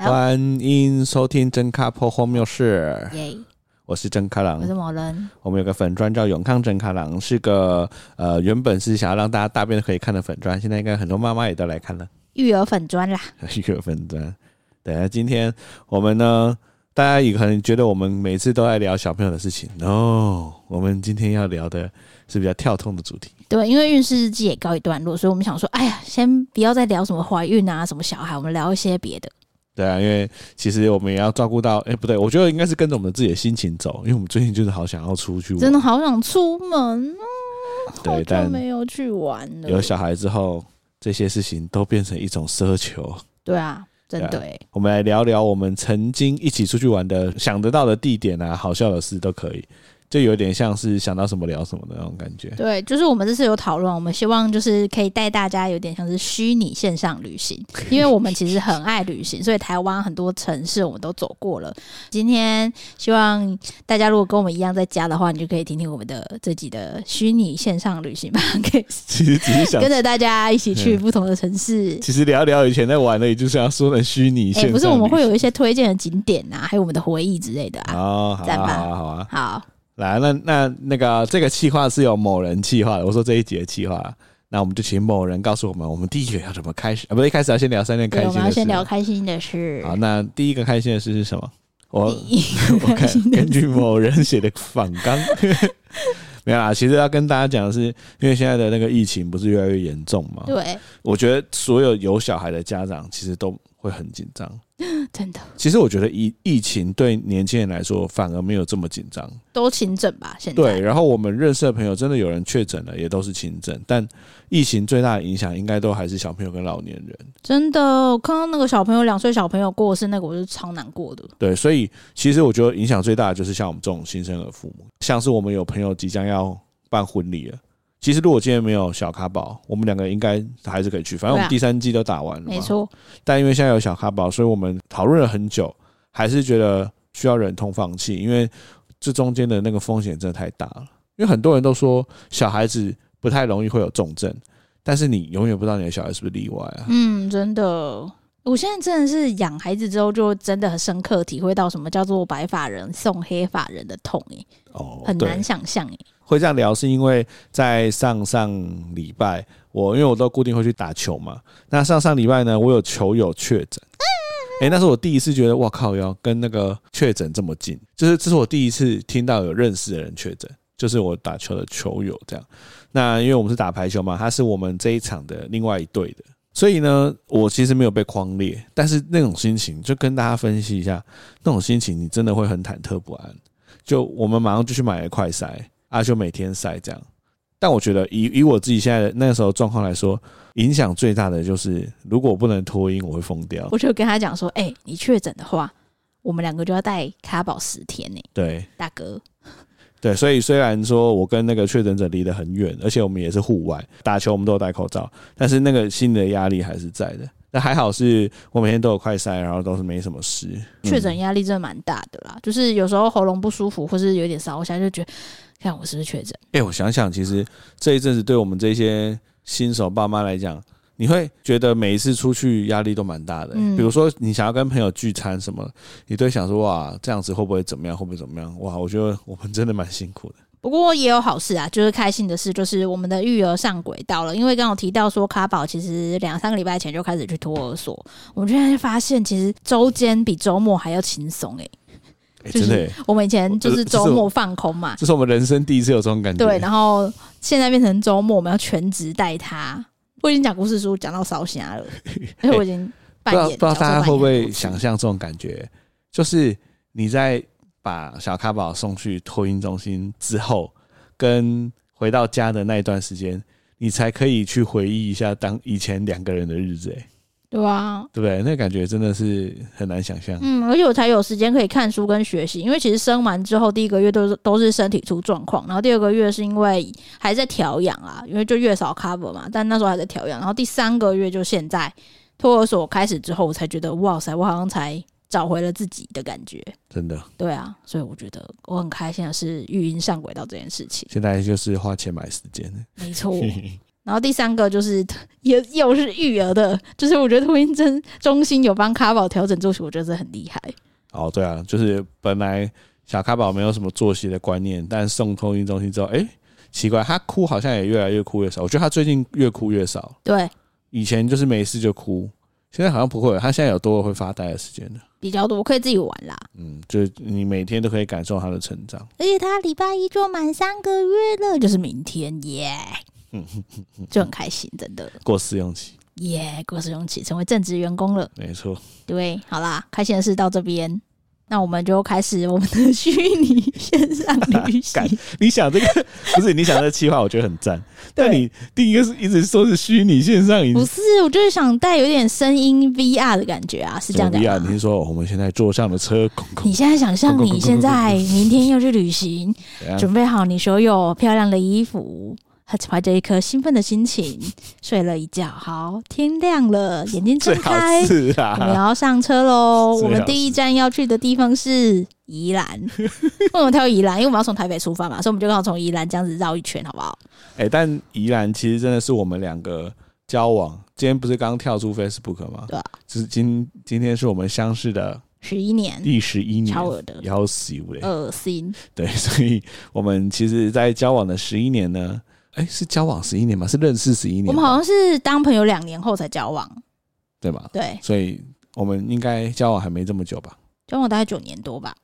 欢迎收听真卡破荒谬事。耶！我是真卡郎，我是某人。我们有个粉砖叫永康真卡郎，是个呃原本是想要让大家大便都可以看的粉砖，现在应该很多妈妈也都来看了。育儿粉砖啦，育儿粉砖。对啊，今天我们呢，大家也可能觉得我们每次都在聊小朋友的事情，no，我们今天要聊的是比较跳痛的主题。对，因为运势日记也告一段落，所以我们想说，哎呀，先不要再聊什么怀孕啊，什么小孩，我们聊一些别的。对啊，因为其实我们也要照顾到，哎，不对，我觉得应该是跟着我们自己的心情走，因为我们最近就是好想要出去玩，真的好想出门哦。对，但没有去玩了。有小孩之后，这些事情都变成一种奢求。对啊，真的。我们来聊聊我们曾经一起出去玩的，想得到的地点啊，好笑的事都可以。就有点像是想到什么聊什么的那种感觉。对，就是我们这次有讨论，我们希望就是可以带大家有点像是虚拟线上旅行，因为我们其实很爱旅行，所以台湾很多城市我们都走过了。今天希望大家如果跟我们一样在家的话，你就可以听听我们的自己的虚拟线上旅行吧。可以，其实只是想跟着大家一起去不同的城市。其实聊聊以前在玩的，也就是要说的虚拟线上。不是，我们会有一些推荐的景点啊，还有我们的回忆之类的啊。哦，好啊，好啊，好啊，好。来，那那那个这个企划是由某人企划的。我说这一集的企划，那我们就请某人告诉我们，我们第一个要怎么开始啊？不是一开始要先聊三件开心的事。我们要先聊开心的事。好，那第一个开心的事是什么？我我看根据某人写的反纲，没有啦。其实要跟大家讲的是，因为现在的那个疫情不是越来越严重嘛？对。我觉得所有有小孩的家长其实都会很紧张。真的，其实我觉得疫疫情对年轻人来说反而没有这么紧张，都轻症吧。现在对，然后我们认识的朋友真的有人确诊了，也都是轻症。但疫情最大的影响应该都还是小朋友跟老年人。真的，我看到那个小朋友两岁小朋友过世，那个我是超难过的。对，所以其实我觉得影响最大的就是像我们这种新生儿父母，像是我们有朋友即将要办婚礼了。其实，如果今天没有小咖宝，我们两个应该还是可以去。反正我们第三季都打完了嘛，没错。但因为现在有小咖宝，所以我们讨论了很久，还是觉得需要忍痛放弃，因为这中间的那个风险真的太大了。因为很多人都说小孩子不太容易会有重症，但是你永远不知道你的小孩是不是例外啊。嗯，真的。我现在真的是养孩子之后，就真的很深刻体会到什么叫做白发人送黑发人的痛诶、欸。哦，很难想象诶、欸。会这样聊，是因为在上上礼拜，我因为我都固定会去打球嘛。那上上礼拜呢，我有球友确诊，诶，那是我第一次觉得，哇靠，要跟那个确诊这么近，就是这是我第一次听到有认识的人确诊，就是我打球的球友这样。那因为我们是打排球嘛，他是我们这一场的另外一队的，所以呢，我其实没有被框列，但是那种心情，就跟大家分析一下，那种心情你真的会很忐忑不安。就我们马上就去买了快筛。啊，就每天晒这样，但我觉得以以我自己现在的那个时候状况来说，影响最大的就是，如果我不能脱音，我会疯掉。我就跟他讲说，哎、欸，你确诊的话，我们两个就要带卡宝十天呢。对，大哥。对，所以虽然说我跟那个确诊者离得很远，而且我们也是户外打球，我们都有戴口罩，但是那个心理的压力还是在的。那还好是我每天都有快筛，然后都是没什么事。确诊压力真的蛮大的啦，就是有时候喉咙不舒服，或是有点烧，我现在就觉得。看我是不是确诊？哎，我想想，其实这一阵子对我们这些新手爸妈来讲，你会觉得每一次出去压力都蛮大的。嗯比如说，你想要跟朋友聚餐什么，你都想说：哇，这样子会不会怎么样？会不会怎么样？哇，我觉得我们真的蛮辛苦的。不过也有好事啊，就是开心的事，就是我们的育儿上轨道了。因为刚刚提到说，卡宝其实两三个礼拜前就开始去托儿所，我们现在发现，其实周间比周末还要轻松诶。真的，我们以前就是周末放空嘛，这是我们人生第一次有这种感觉。对，然后现在变成周末，我们要全职带他。我已经讲故事书讲到烧瞎了，因为我已经扮演。不知道不知道大家会不会想象这种感觉？就是你在把小咖宝送去托婴中心之后，跟回到家的那一段时间，你才可以去回忆一下当以前两个人的日子。对啊，对不对？那感觉真的是很难想象。嗯，而且我才有时间可以看书跟学习，因为其实生完之后第一个月都是都是身体出状况，然后第二个月是因为还在调养啊，因为就月嫂 cover 嘛，但那时候还在调养，然后第三个月就现在托儿所开始之后，我才觉得哇塞，我好像才找回了自己的感觉。真的，对啊，所以我觉得我很开心的是育婴上轨道这件事情。现在就是花钱买时间，没错。然后第三个就是 也又是育儿的，就是我觉得托婴中中心有帮卡宝调整作息，我觉得这很厉害。哦，对啊，就是本来小卡宝没有什么作息的观念，但送托婴中心之后，哎，奇怪，他哭好像也越来越哭越少。我觉得他最近越哭越少。对，以前就是没事就哭，现在好像不会。他现在有多会发呆的时间了，比较多，可以自己玩啦。嗯，就是你每天都可以感受他的成长。而且他礼拜一就满三个月了，就是明天耶。嗯 就很开心，真的过试用期，耶，过试用期，成为正职员工了，没错。对，好啦，开心的事到这边，那我们就开始我们的虚拟线上旅行。你想这个不是？你想这个计划，我觉得很赞。但你第一个是一直说是虚拟线上，不是？我就是想带有点声音 VR 的感觉啊，是这样的。VR，你是说我们现在坐上了车？你现在想象你现在明天要去旅行，准备好你所有漂亮的衣服。他怀着一颗兴奋的心情睡了一觉。好，天亮了，眼睛睁开，啊、我们要上车喽。我们第一站要去的地方是宜兰。为什么挑宜兰？因为我们要从台北出发嘛，所以我们就刚好从宜兰这样子绕一圈，好不好？哎、欸，但宜兰其实真的是我们两个交往。今天不是刚跳出 Facebook 吗？对啊，就是今今天是我们相识的十一年，第十一年，超恶的，要死嘞，恶心。对，所以我们其实，在交往的十一年呢。哎，是交往十一年吗？是认识十一年？我们好像是当朋友两年后才交往，对吧？对，所以我们应该交往还没这么久吧？交往大概九年多吧，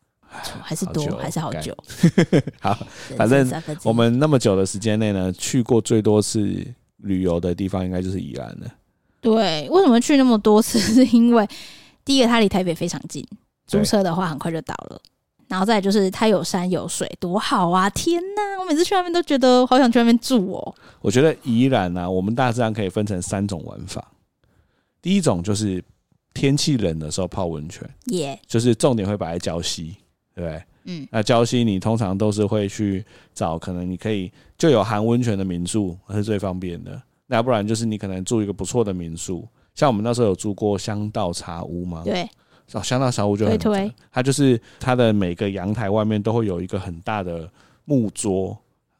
还是多，还是好久。好，反正我们那么久的时间内呢，去过最多次旅游的地方，应该就是宜兰了。对，为什么去那么多次？是因为第一个，它离台北非常近，租车的话很快就到了。然后再就是它有山有水，多好啊！天哪，我每次去那边都觉得好想去那边住哦。我觉得宜兰呢、啊，我们大致上可以分成三种玩法。第一种就是天气冷的时候泡温泉，耶.就是重点会摆在礁溪，对不对？嗯，那礁溪你通常都是会去找，可能你可以就有含温泉的民宿，那是最方便的。那要不然就是你可能住一个不错的民宿，像我们那时候有住过香道茶屋吗？对。哦，香道茶屋就很推，它就是它的每个阳台外面都会有一个很大的木桌，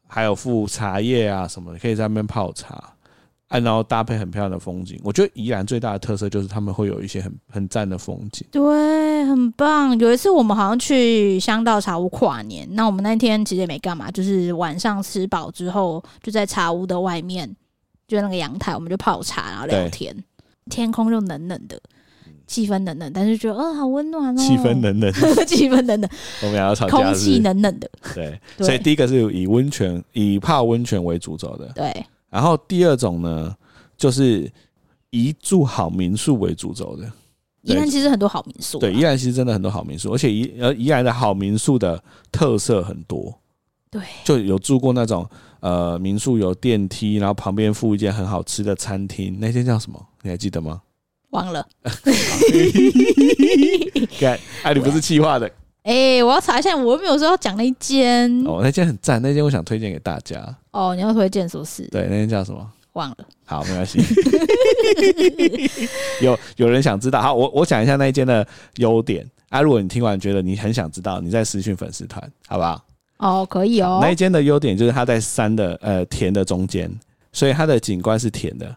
还有附茶叶啊什么的，可以在那边泡茶，然后搭配很漂亮的风景。我觉得宜兰最大的特色就是他们会有一些很很赞的风景，对，很棒。有一次我们好像去香道茶屋跨年，那我们那天其实也没干嘛，就是晚上吃饱之后就在茶屋的外面，就那个阳台，我们就泡茶然后聊天，天空就冷冷的。气氛冷冷，但是觉得，哦，好温暖哦。气氛冷冷，气氛冷冷。我们要吵架。空气冷冷的。对，所以第一个是以温泉、以泡温泉为主轴的。对。然后第二种呢，就是以住好民宿为主轴的。宜兰其实很多好民宿。对，宜兰其实真的很多好民宿，而且宜呃宜兰的好民宿的特色很多。对。就有住过那种呃民宿有电梯，然后旁边附一间很好吃的餐厅，那间叫什么？你还记得吗？忘了，看，哎，你不是企划的，哎、欸，我要查一下，我又没有说要讲那一间哦，那间很赞，那间我想推荐给大家。哦，你要推荐是不是？对，那间叫什么？忘了。好，没关系。有有人想知道？好，我我讲一下那一间的优点啊。如果你听完觉得你很想知道，你再私讯粉丝团，好不好？哦，可以哦。那一间的优点就是它在山的呃田的中间，所以它的景观是田的。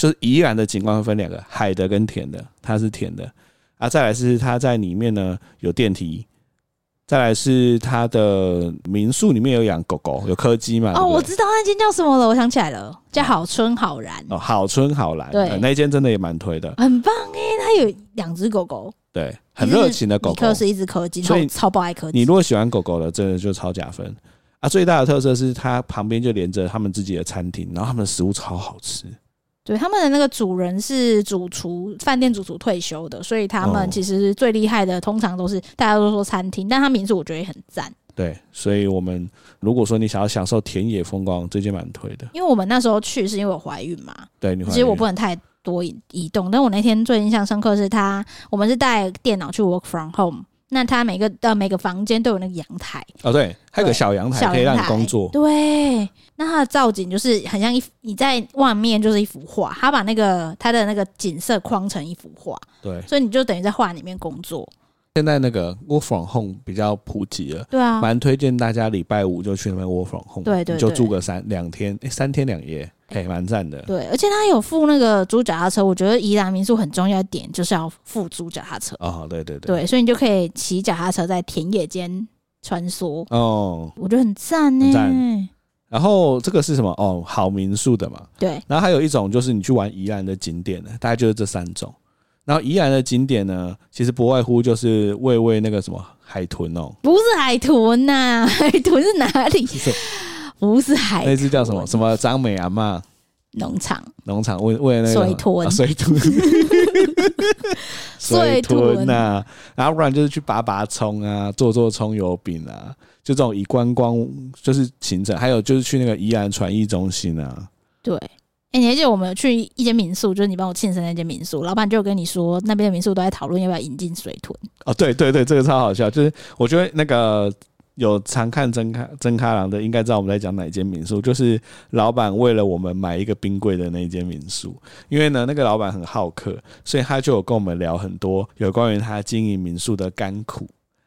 就是宜兰的景观会分两个，海的跟田的，它是甜的啊。再来是它在里面呢有电梯，再来是它的民宿里面有养狗狗，有柯基嘛？哦，我知道那间叫什么了，我想起来了，叫好春好然。哦，好春好然，对，那间真的也蛮推的，很棒哎，它有两只狗狗，对，很热情的狗狗，是一只柯基，所以超爆爱柯基。你如果喜欢狗狗的，真的就超加分啊！最大的特色是它旁边就连着他们自己的餐厅，然后他们的食物超好吃。对，他们的那个主人是主厨，饭店主厨退休的，所以他们其实最厉害的，通常都是大家都说餐厅，但他民宿我觉得也很赞。对，所以我们如果说你想要享受田野风光，最近蛮推的。因为我们那时候去是因为我怀孕嘛，对，你其实我不能太多移动，但我那天最印象深刻是他，我们是带电脑去 work from home。那它每个呃每个房间都有那个阳台。哦，对，还有个小阳台可以让你工作。对，那它的造景就是很像一你在外面就是一幅画，它把那个它的那个景色框成一幅画，对，所以你就等于在画里面工作，现在那个 work from home 比较普及了，对啊，蛮推荐大家礼拜五就去那边 work from home，对对，对，就住个三两天，哎，三天两夜，哎，蛮赞的。对，而且他有付那个租脚踏车，我觉得宜兰民宿很重要一点就是要付租脚踏车。哦，对对对，对，所以你就可以骑脚踏车在田野间穿梭。哦，我觉得很赞呢。赞。然后这个是什么？哦，好民宿的嘛。对。然后还有一种就是你去玩宜兰的景点的，大概就是这三种。然后宜兰的景点呢，其实不外乎就是喂喂那个什么海豚哦，不是海豚呐、啊，海豚是哪里？是不是海？那只叫什么？什么张美阿嬷农场？农场为为了那个水豚，啊、水豚，水豚呐、啊。然后不然就是去拔拔葱啊，做做葱油饼啊，就这种以观光就是行程。还有就是去那个宜兰传艺中心啊，对。哎、欸，你还记得我们有去一间民宿，就是你帮我庆生那间民宿，老板就跟你说，那边的民宿都在讨论要不要引进水豚。哦，对对对，这个超好笑，就是我觉得那个有常看真咖真咖郎的，应该知道我们在讲哪一间民宿，就是老板为了我们买一个冰柜的那一间民宿，因为呢，那个老板很好客，所以他就有跟我们聊很多有关于他经营民宿的甘苦。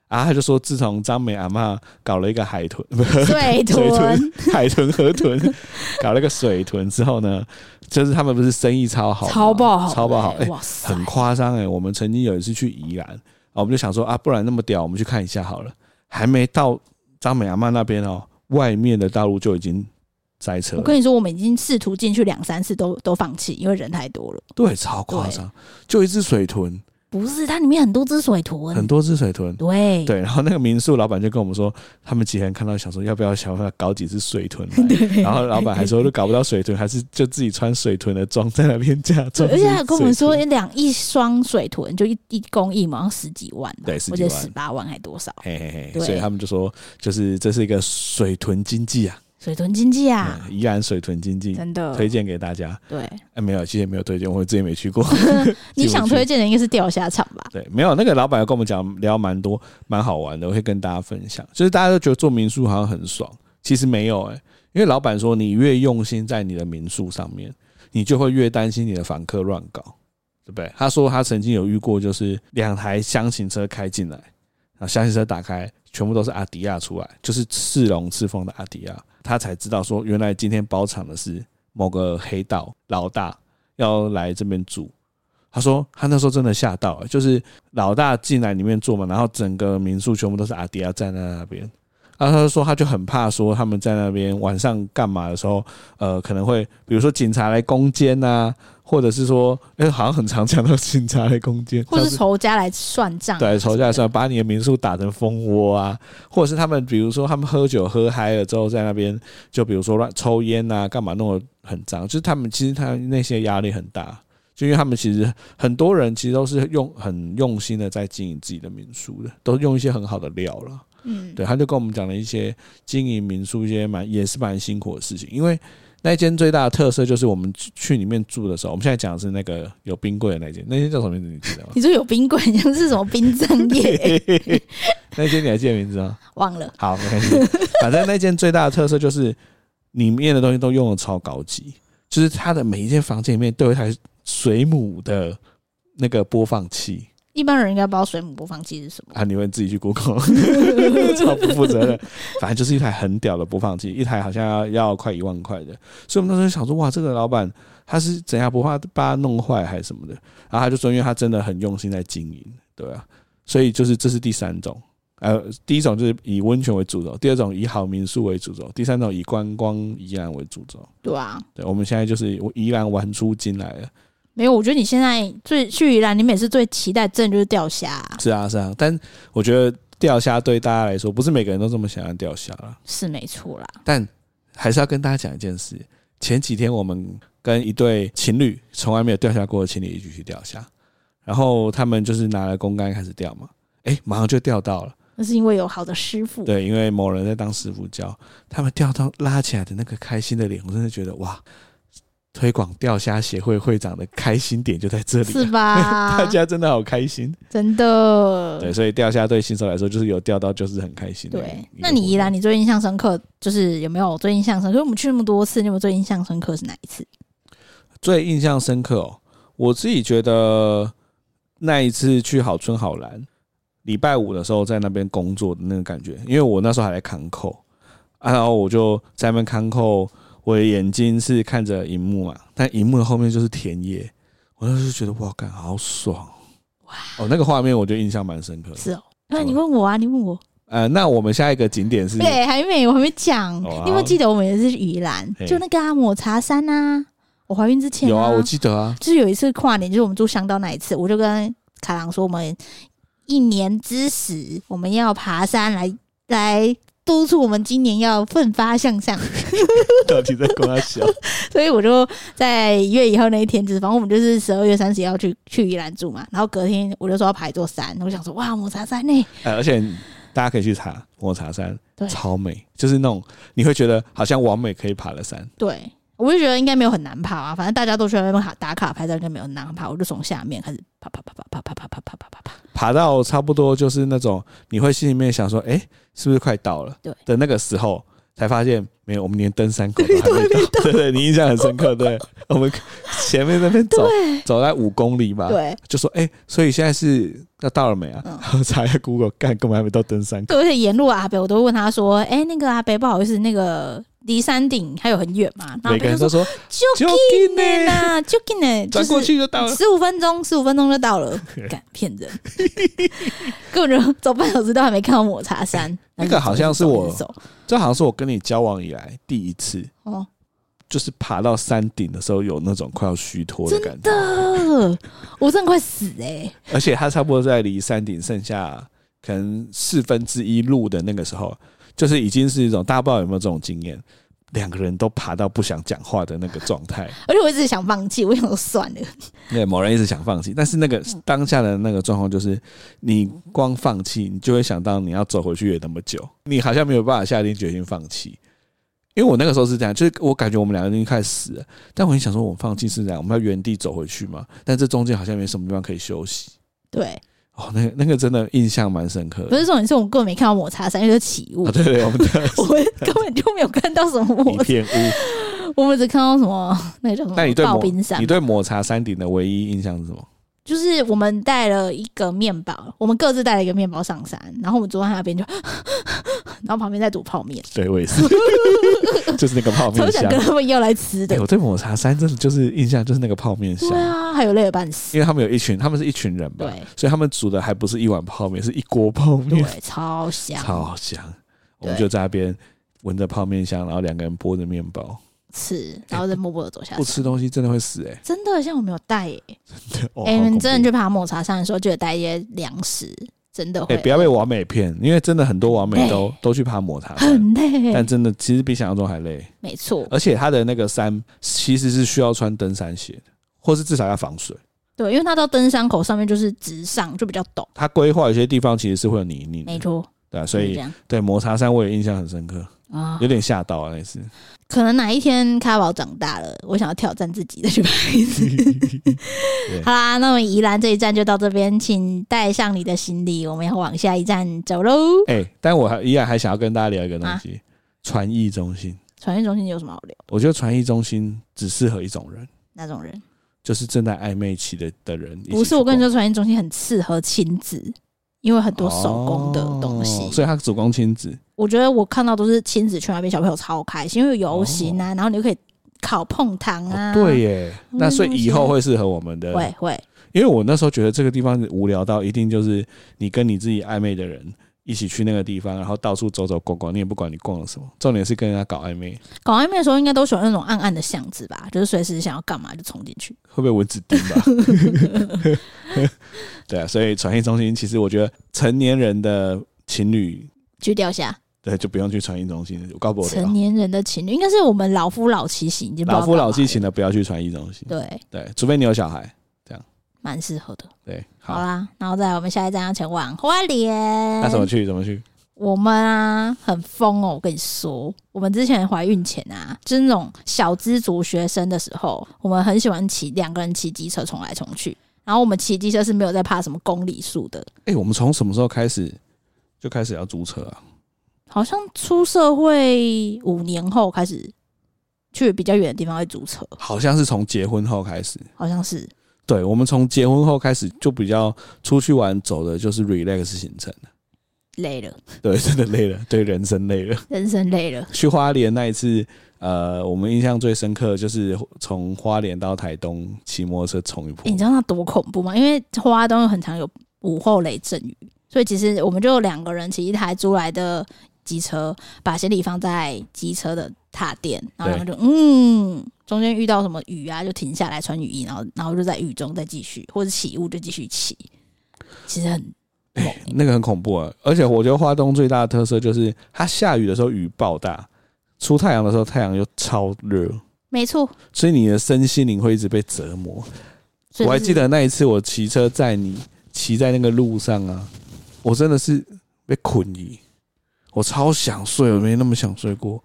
然后他就说，自从张美阿嬷搞了一个海豚，水豚，水豚海豚河豚，搞了个水豚之后呢，就是他们不是生意超好，超爆好，超爆好，哎、欸，很夸张哎。我们曾经有一次去宜兰，我们就想说啊，不然那么屌，我们去看一下好了。还没到张美阿曼那边哦，外面的道路就已经塞车。我跟你说，我们已经试图进去两三次都，都都放弃，因为人太多了。对，超夸张，就一只水豚。不是，它里面很多只水豚，很多只水豚。对对，然后那个民宿老板就跟我们说，他们几个人看到想说要不要想办法搞几只水豚来，然后老板还说都搞不到水豚，还是就自己穿水豚的装在那边假装。而且他跟我们说，两一双水豚就一一公一毛十几万，对，十几万，十八万还多少？嘿嘿嘿，所以他们就说，就是这是一个水豚经济啊。水豚经济啊，宜兰水豚经济真的推荐给大家。对，哎，没有，其实也没有推荐，我自己没去过。你想推荐的应该是钓虾场吧？对，没有，那个老板有跟我们讲聊蛮多，蛮好玩的，我会跟大家分享。就是大家都觉得做民宿好像很爽，其实没有哎、欸，因为老板说你越用心在你的民宿上面，你就会越担心你的房客乱搞，对不对？他说他曾经有遇过，就是两台厢型车开进来，然后厢型车打开，全部都是阿迪亚出来，就是赤龙赤凤的阿迪亚。他才知道说，原来今天包场的是某个黑道老大要来这边住。他说他那时候真的吓到了，就是老大进来里面坐嘛，然后整个民宿全部都是阿迪亚站在那边。然后他就说他就很怕说他们在那边晚上干嘛的时候，呃，可能会比如说警察来攻坚呐。或者是说，哎，好像很常讲到警察来攻坚，或者是仇家来算账，对，仇家来算，把你的民宿打成蜂窝啊，或者是他们，比如说他们喝酒喝嗨了之后，在那边就比如说乱抽烟啊，干嘛弄得很脏，就是他们其实他那些压力很大，就因为他们其实很多人其实都是用很用心的在经营自己的民宿的，都用一些很好的料了，嗯，对，他就跟我们讲了一些经营民宿一些蛮也是蛮辛苦的事情，因为。那间最大的特色就是我们去里面住的时候，我们现在讲的是那个有冰柜的那间，那间叫什么名字？你记得吗？你说有冰柜，像是什么冰镇业？那间你还记得名字吗？忘了。好，没关系。反正那间最大的特色就是里面的东西都用的超高级，就是它的每一间房间里面都有一台水母的那个播放器。一般人应该不知道水母播放器是什么啊？你们自己去 Google，超不负责任。反正就是一台很屌的播放器，一台好像要要快一万块的。所以我们当时想说，哇，这个老板他是怎样不怕把它弄坏还是什么的？然后他就说，因为他真的很用心在经营，对啊。所以就是这是第三种，呃，第一种就是以温泉为主轴，第二种以好民宿为主轴，第三种以观光宜兰为主轴。对啊，对，我们现在就是宜兰玩出金来了。没有，我觉得你现在最去宜兰，你每次最期待真的就是钓虾。是啊，是啊，但我觉得钓虾对大家来说，不是每个人都这么想要钓虾了。是没错啦，但还是要跟大家讲一件事：前几天我们跟一对情侣，从来没有钓虾过的情侣一起去钓虾，然后他们就是拿了公竿开始钓嘛，哎，马上就钓到了。那是因为有好的师傅。对，因为某人在当师傅教他们钓到拉起来的那个开心的脸，我真的觉得哇！推广钓虾协会会长的开心点就在这里，是吧？大家真的好开心，真的。对，所以钓虾对新手来说，就是有钓到就是很开心。对，那你宜兰你最印象深刻就是有没有最印象深刻？因为我们去那么多次，你有没有最印象深刻是哪一次？最印象深刻哦，我自己觉得那一次去好春好兰，礼拜五的时候在那边工作的那个感觉，因为我那时候还在看扣，啊，然后我就在那边看扣，我的眼睛是看着荧幕嘛，但荧幕的后面就是田野，我当时觉得哇，干好爽，哇，哦，那个画面我觉得印象蛮深刻的。是哦，那你问我啊，你问我。呃，那我们下一个景点是？对，还没，我还没讲。你有没有记得我们也是宜兰，就那个啊，抹茶山啊。我怀孕之前、啊、有啊，我记得啊，就是有一次跨年，就是我们住香岛那一次，我就跟卡郎说，我们一年之时我们要爬山来来督促我们今年要奋发向上。到底在跟他笑？所以我就在一月以后那一天，就是反正我们就是十二月三十要去去宜兰住嘛，然后隔天我就说要爬一座山，我想说哇，抹茶山呢、欸？呃，而且。大家可以去查抹茶山，对，超美，就是那种你会觉得好像完美可以爬的山。对，我就觉得应该没有很难爬啊，反正大家都去那边打打卡拍照，应该没有很难爬。我就从下面开始爬爬爬爬爬爬爬爬爬爬爬爬，爬到差不多就是那种你会心里面想说，哎，是不是快到了？对的那个时候。才发现没有，我们连登山口都还没到。对对，你印象很深刻。对，我们前面那边走走在五公里吧。对，就说哎，所以现在是要到了没啊？然后查一下 Google，干根本还没到登山口。对，而且沿路阿北我都问他说，哎，那个阿北不好意思，那个。离山顶还有很远嘛？每个人都说就近的啦，就近的，转过去就到了，十五分钟，十五分钟就到了。敢骗人，根本就走半小时都还没看到抹茶山。那个好像是我，这好像是我跟你交往以来第一次哦，就是爬到山顶的时候有那种快要虚脱的感觉。真的，我真的快死哎！而且他差不多在离山顶剩下可能四分之一路的那个时候。就是已经是一种大家不知道有没有这种经验，两个人都爬到不想讲话的那个状态，而且我一直想放弃，我想说算了。对，某人一直想放弃，但是那个当下的那个状况就是，你光放弃，你就会想到你要走回去也那么久，你好像没有办法下定决心放弃。因为我那个时候是这样，就是我感觉我们两个人已经开始死了，但我很想说，我放弃是这样，我们要原地走回去嘛？但这中间好像没什么地方可以休息。对。哦，那个那个真的印象蛮深刻的。不是重点是我们根本没看到抹茶山，因为是起雾。对对，我们 我们根本就没有看到什么抹茶。片雾。我们只看到什么那个叫什么？那你对抹你对抹茶山顶的唯一印象是什么？就是我们带了一个面包，我们各自带了一个面包上山，然后我们坐在那边就，然后旁边在煮泡面。对，我也是，就是那个泡面 香。我想跟他们要来吃的。我对抹茶山真的就是印象就是那个泡面香。对啊，还有累了半死。因为他们有一群，他们是一群人吧？对。所以他们煮的还不是一碗泡面，是一锅泡面。对，超香，超香。我们就在那边闻着泡面香，然后两个人剥着面包。吃，然后再默默的走下去。不吃东西真的会死哎、欸！真的，像我没有带哎、欸。真的，哎、欸，你真的去爬抹茶山的时候，就得带一些粮食，真的会。不要被完美骗，因为真的很多完美都都去爬抹茶山，很累。但真的其实比想象中还累。没错，而且它的那个山其实是需要穿登山鞋的，或是至少要防水。对，因为它到登山口上面就是直上，就比较陡。它规划有些地方其实是会有泥泞。没错。对啊，所以对抹茶山我也印象很深刻啊，有点吓到啊那次。可能哪一天咖宝长大了，我想要挑战自己的去拍一次。好啦，那么宜兰这一站就到这边，请带上你的行李，我们要往下一站走喽。哎、欸，但我还依然还想要跟大家聊一个东西，传、啊、艺中心。传艺中心有什么好聊？我觉得传艺中心只适合一种人。哪种人？就是正在暧昧期的的人。不是，我跟你说，传艺中心很适合亲子。因为很多手工的东西，哦、所以他主攻亲子。我觉得我看到都是亲子去那边，小朋友超开心，因为有游行啊，哦、然后你就可以烤碰糖啊、哦。对耶，那所以以后会适合我们的。会会，因为我那时候觉得这个地方无聊到一定就是你跟你自己暧昧的人。一起去那个地方，然后到处走走逛逛，你也不管你逛了什么，重点是跟人家搞暧昧。搞暧昧的时候，应该都喜欢那种暗暗的巷子吧，就是随时想要干嘛就冲进去。会不会蚊子叮吧？对啊，所以传艺中心其实我觉得成年人的情侣去掉下，对，就不用去传艺中心。我告诉我，成年人的情侣应该是我们老夫老妻型，老夫老妻型的不要去传艺中心。对对，除非你有小孩。蛮适合的，对，好，好啦，然后再来我们下一站要前往花莲，那怎么去？怎么去？我们啊，很疯哦！我跟你说，我们之前怀孕前啊，就是那种小资族学生的时候，我们很喜欢骑两个人骑机车冲来冲去，然后我们骑机车是没有在怕什么公里数的。哎、欸，我们从什么时候开始就开始要租车啊？好像出社会五年后开始去比较远的地方会租车，好像是从结婚后开始，好像是。对，我们从结婚后开始就比较出去玩，走的就是 relax 行程累了，对，真的累了，对，人生累了，人生累了。去花莲那一次，呃，我们印象最深刻的就是从花莲到台东骑摩托车冲一波。你知道那多恐怖吗？因为花东有很常有午后雷阵雨，所以其实我们就两个人骑一台租来的机车，把行李放在机车的踏垫，然后就嗯，中间遇到什么雨啊，就停下来穿雨衣，然后然后就在雨中再继续，或者起雾就继续骑。其实很。欸、那个很恐怖啊！而且我觉得花东最大的特色就是，它下雨的时候雨爆大，出太阳的时候太阳又超热。没错，所以你的身心灵会一直被折磨。我还记得那一次我骑车载你骑在那个路上啊，我真的是被困意，我超想睡，我没那么想睡过。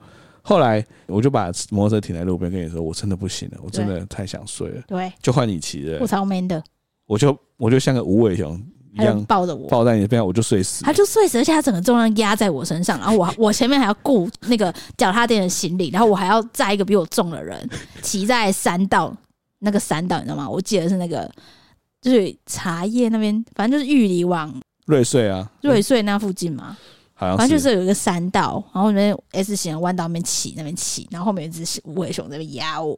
后来我就把摩托车停在路边，跟你说我真的不行了，我真的太想睡了。对，就换你骑了。我超 man 的，我就我就像个无尾熊。一样抱着我，抱在你边，我就睡死。他就睡死，而且他整个重量压在我身上，然后我 我前面还要顾那个脚踏垫的行李，然后我还要载一个比我重的人 骑在山道，那个山道你知道吗？我记得是那个就是茶叶那边，反正就是玉里往瑞穗啊，瑞穗那附近嘛，好像反正就是有一个山道，然后那边 S 型的弯道那边骑那边骑，然后后面有一只无尾熊在那边压我。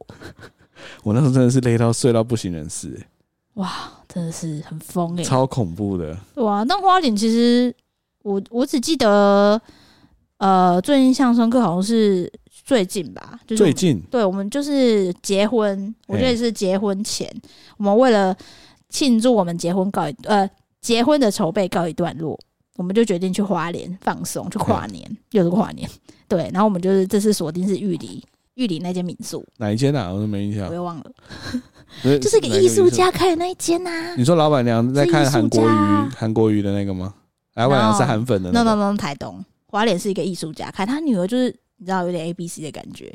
我那时候真的是累到睡到不省人事，欸。哇，真的是很疯哎，超恐怖的。哇，那花莲其实我我只记得，呃，最印象深刻好像是最近吧，就是最近，对我们就是结婚，我觉得是结婚前，我们为了庆祝我们结婚告一呃结婚的筹备告一段落，我们就决定去花莲放松，去跨年，又是跨年，对，然后我们就是这次锁定是玉里玉里那间民宿，哪一间啊？我都没印象，我又忘了。就是一个艺术家开的那一间呐、啊。你说老板娘在看韩国瑜，韩国瑜的那个吗？老板娘是韩粉的、那个。No no no，台东花莲是一个艺术家开，他女儿就是你知道有点 A B C 的感觉。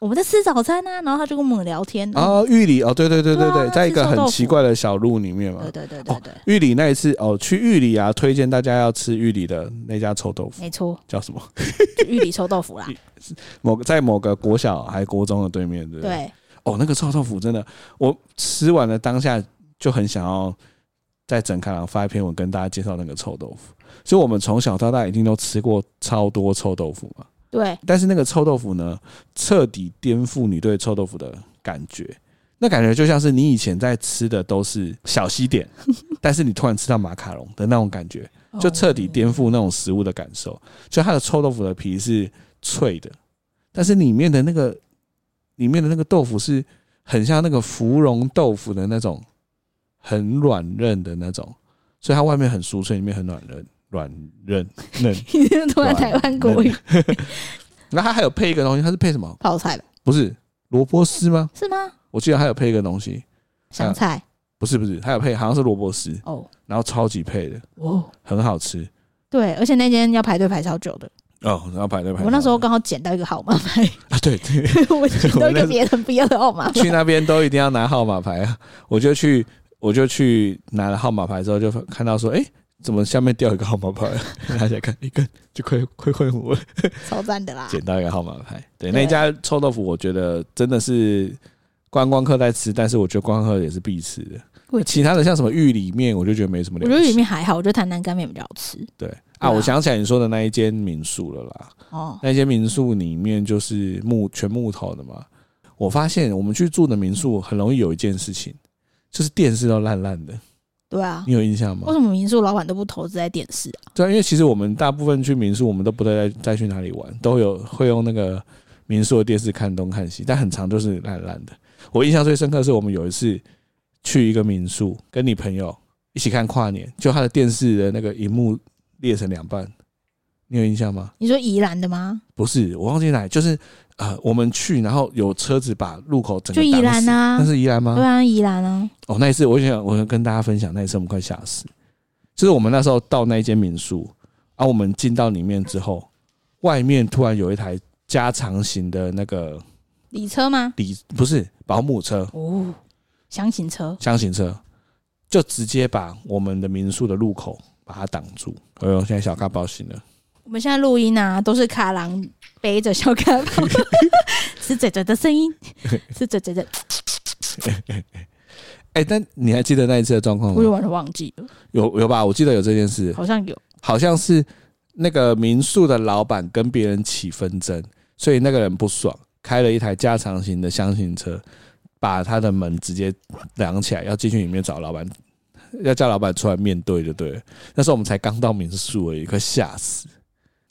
我们在吃早餐啊，然后他就跟我们聊天。哦，玉里哦，对对对对对，啊、在一个很奇怪的小路里面嘛。对对对对对。玉里那一次哦，去玉里啊，推荐大家要吃玉里的那家臭豆腐。没错。叫什么？玉里臭豆腐啦。某个在某个国小还国中的对面，对不对？对。哦，那个臭豆腐真的，我吃完了当下就很想要在整开朗发一篇文跟大家介绍那个臭豆腐。所以，我们从小到大一定都吃过超多臭豆腐嘛。对。但是那个臭豆腐呢，彻底颠覆你对臭豆腐的感觉。那感觉就像是你以前在吃的都是小西点，但是你突然吃到马卡龙的那种感觉，就彻底颠覆那种食物的感受。就它的臭豆腐的皮是脆的，但是里面的那个。里面的那个豆腐是很像那个芙蓉豆腐的那种，很软韧的那种，所以它外面很酥脆，里面很软韧，软韧 嫩。你突然台湾国语，那它还有配一个东西，它是配什么？泡菜的？不是萝卜丝吗？是吗？我记得还有配一个东西，香菜？不是不是，还有配好像是萝卜丝哦，然后超级配的哦，很好吃。对，而且那间要排队排超久的。哦，然后排队排。我那时候刚好捡到一个号码牌 啊，对对，我捡到一个别人不要的号码牌。去那边都一定要拿号码牌啊！我就去，我就去拿了号码牌之后，就看到说，哎，怎么下面掉一个号码牌？拿起来看一个，就亏亏亏我了，超赞的啦！捡到一个号码牌，对，那家臭豆腐，我觉得真的是观光客在吃，但是我觉得观光客也是必吃的。其他的像什么玉里面，我就觉得没什么。我觉得玉里面还好，我觉得台南干面比较好吃。对。啊，我想起来你说的那一间民宿了啦。哦，那间民宿里面就是木全木头的嘛。我发现我们去住的民宿很容易有一件事情，就是电视都烂烂的。对啊，你有印象吗？为什么民宿老板都不投资在电视啊？对啊，因为其实我们大部分去民宿，我们都不再再去哪里玩，都有会用那个民宿的电视看东看西，但很长就是烂烂的。我印象最深刻的是我们有一次去一个民宿，跟你朋友一起看跨年，就他的电视的那个荧幕。裂成两半，你有印象吗？你说宜兰的吗？不是，我忘记哪，就是呃，我们去，然后有车子把路口整个。就宜兰啊，那是宜兰吗？对啊，宜兰啊。哦，那一次我想，我想跟大家分享，那一次我们快吓死。就是我们那时候到那一间民宿，啊，我们进到里面之后，外面突然有一台加长型的那个礼车吗？礼不是保姆车哦，箱型车，箱型车，就直接把我们的民宿的路口。把它挡住！哎呦，现在小咖宝醒了。我们现在录音啊，都是卡郎背着小咖宝，是嘴嘴的声音，是嘴嘴的。哎、欸，但你还记得那一次的状况吗？我就完全忘记了。有有吧？我记得有这件事，好像有，好像是那个民宿的老板跟别人起纷争，所以那个人不爽，开了一台加长型的厢型车，把他的门直接挡起来，要进去里面找老板，要叫老板出来面对，就对了。那时候我们才刚到民宿而已，快吓死！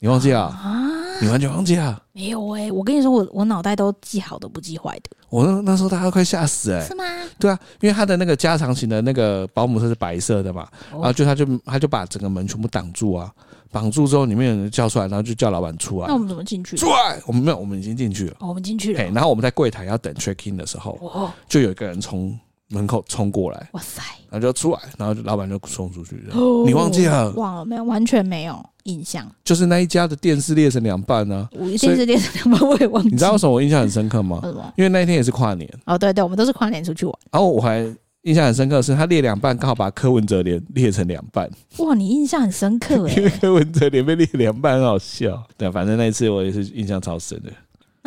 你忘记了？啊？你完全忘记了？没有哎、欸，我跟你说，我我脑袋都记好的，不记坏的。我那那时候大家都快吓死哎、欸！是吗？对啊，因为他的那个加长型的那个保姆车是白色的嘛，然后就他就他就把整个门全部挡住啊，绑住之后里面有人叫出来，然后就叫老板出来。那我们怎么进去？出来？我们没有，我们已经进去了。哦，我们进去了。然后我们在柜台要等 check in 的时候，就有一个人从门口冲过来。哇塞！然后就出来，然后就老板就冲出去。你忘记了？忘了没有？完全没有。印象就是那一家的电视裂成两半呢、啊，电视裂成两半我也忘记。你知道为什么我印象很深刻吗？因为那一天也是跨年。哦，对对，我们都是跨年出去玩。然后我还印象很深刻的是，他裂两半，刚好把柯文哲脸裂成两半。哇，你印象很深刻哎！因 为柯文哲脸被裂两半，很好笑。对，反正那一次我也是印象超深的。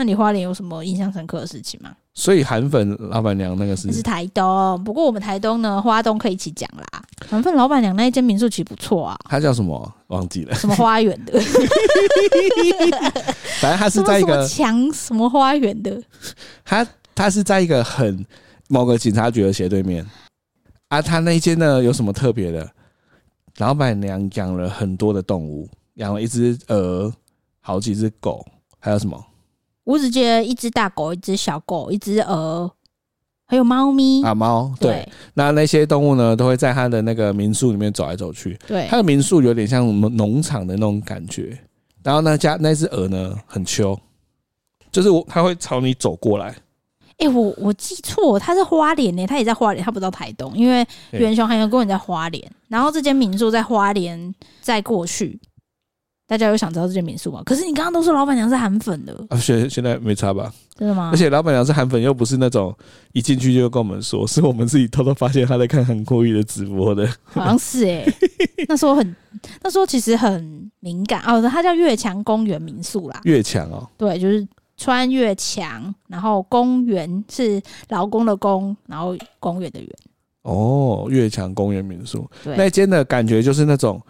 那你花莲有什么印象深刻的事情吗？所以韩粉老板娘那个是是台东，不过我们台东呢，花东可以一起讲啦。韩粉老板娘那一间民宿其实不错啊，它叫什么？忘记了。什么花园的？反正它是在一个墙什么花园的。它它是在一个很某个警察局的斜对面啊。它那一间呢有什么特别的？老板娘养了很多的动物，养了一只鹅，好几只狗，还有什么？我只记得一只大狗，一只小狗，一只鹅，还有猫咪啊，猫对，对。那那些动物呢，都会在他的那个民宿里面走来走去。对，他的民宿有点像我们农场的那种感觉。然后那，家那只鹅呢，很秋，就是我，它会朝你走过来。哎、欸，我我记错，它是花莲呢，它也在花莲，它不到台东，因为元雄海洋公园在花莲，然后这间民宿在花莲，再过去。大家有想知道这间民宿吗？可是你刚刚都说老板娘是韩粉的啊，现现在没差吧？真的吗？而且老板娘是韩粉，又不是那种一进去就跟我们说，是我们自己偷偷发现她在看韩国语的直播的。好像是哎、欸，那时候很，那时候其实很敏感哦。它叫越墙公园民宿啦，越墙哦，对，就是穿越墙，然后公园是劳工的工，然后公园的园。哦，越墙公园民宿，对，那间的感觉就是那种。